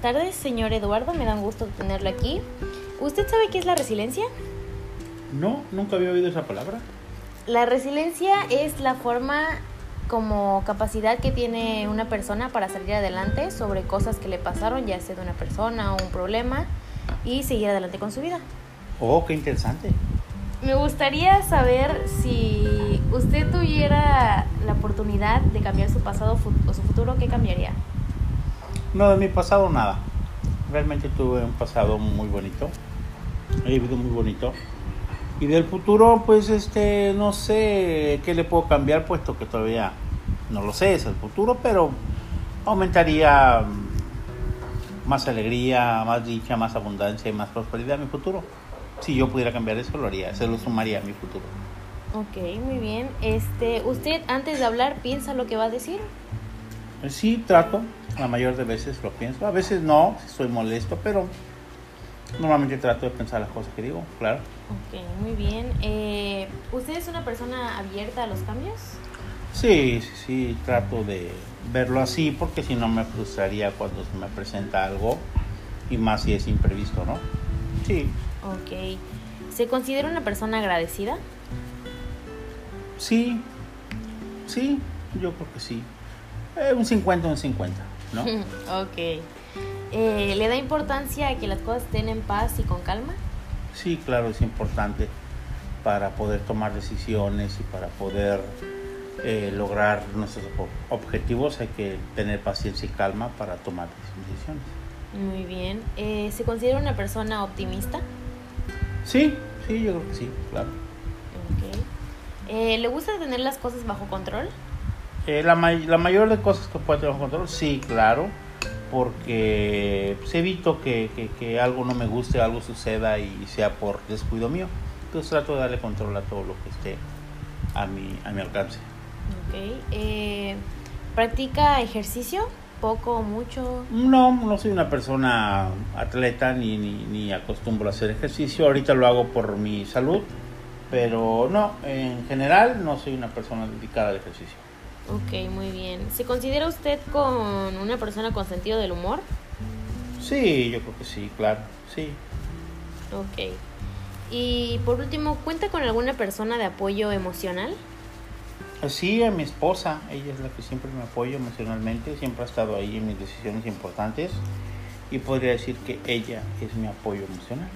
tardes, señor Eduardo. Me da un gusto tenerlo aquí. ¿Usted sabe qué es la resiliencia? No, nunca había oído esa palabra. La resiliencia es la forma como capacidad que tiene una persona para salir adelante sobre cosas que le pasaron, ya sea de una persona o un problema, y seguir adelante con su vida. Oh, qué interesante. Me gustaría saber si usted tuviera la oportunidad de cambiar su pasado o su futuro, ¿qué cambiaría? No, de mi pasado nada. Realmente tuve un pasado muy bonito. He vivido muy bonito. Y del futuro, pues, este, no sé qué le puedo cambiar, puesto que todavía no lo sé, es el futuro, pero aumentaría más alegría, más dicha, más abundancia y más prosperidad en mi futuro. Si yo pudiera cambiar eso, lo haría, se lo sumaría a mi futuro. Ok, muy bien. Este, ¿Usted antes de hablar piensa lo que va a decir? Sí, trato, la mayor de veces lo pienso. A veces no, soy molesto, pero normalmente trato de pensar las cosas que digo, claro. Ok, muy bien. Eh, ¿Usted es una persona abierta a los cambios? Sí, sí, sí, trato de verlo así porque si no me frustraría cuando se me presenta algo y más si es imprevisto, ¿no? Sí. Ok. ¿Se considera una persona agradecida? Sí, sí, yo creo que sí. Eh, un 50, un 50, ¿no? ok. Eh, ¿Le da importancia a que las cosas estén en paz y con calma? Sí, claro, es importante para poder tomar decisiones y para poder eh, lograr nuestros objetivos hay que tener paciencia y calma para tomar decisiones. Muy bien. ¿Se considera una persona optimista? Sí, sí, yo creo que sí, claro. Okay. ¿Le gusta tener las cosas bajo control? Eh, la, la mayor de cosas que puede tener control, sí, claro, porque pues, evito que, que, algo no me guste, algo suceda y sea por descuido mío. Entonces trato de darle control a todo lo que esté a mi, a mi alcance. Eh, ¿Practica ejercicio? ¿Poco o mucho? No, no soy una persona atleta ni, ni, ni acostumbro a hacer ejercicio. Ahorita lo hago por mi salud, pero no, en general no soy una persona dedicada al ejercicio. Ok, muy bien. ¿Se considera usted con una persona con sentido del humor? Sí, yo creo que sí, claro, sí. Ok. Y por último, ¿cuenta con alguna persona de apoyo emocional? Sí, a mi esposa, ella es la que siempre me apoya emocionalmente, siempre ha estado ahí en mis decisiones importantes y podría decir que ella es mi apoyo emocional.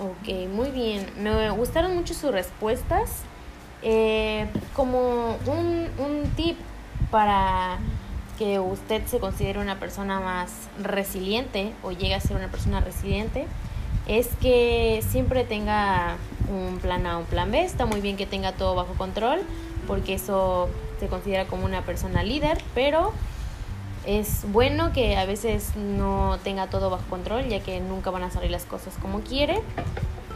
Ok, muy bien. Me gustaron mucho sus respuestas. Eh, como un, un tip para que usted se considere una persona más resiliente o llegue a ser una persona resiliente es que siempre tenga un plan A, un plan B. Está muy bien que tenga todo bajo control porque eso se considera como una persona líder, pero es bueno que a veces no tenga todo bajo control ya que nunca van a salir las cosas como quiere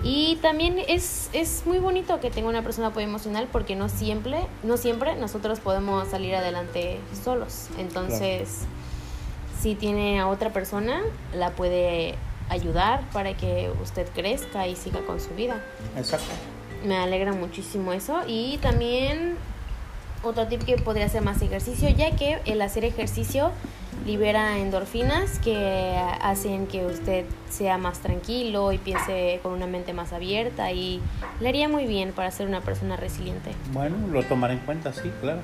y también es, es muy bonito que tenga una persona apoyo emocional porque no siempre, no siempre nosotros podemos salir adelante solos. Entonces, si tiene a otra persona, la puede ayudar para que usted crezca y siga con su vida. Exacto. Me alegra muchísimo eso. Y también otro tip que podría hacer más ejercicio, ya que el hacer ejercicio libera endorfinas que hacen que usted sea más tranquilo y piense con una mente más abierta y le haría muy bien para ser una persona resiliente. Bueno, lo tomaré en cuenta, sí, claro.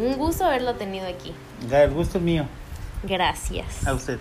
Mm, un gusto haberlo tenido aquí. El gusto es mío. Gracias. A usted.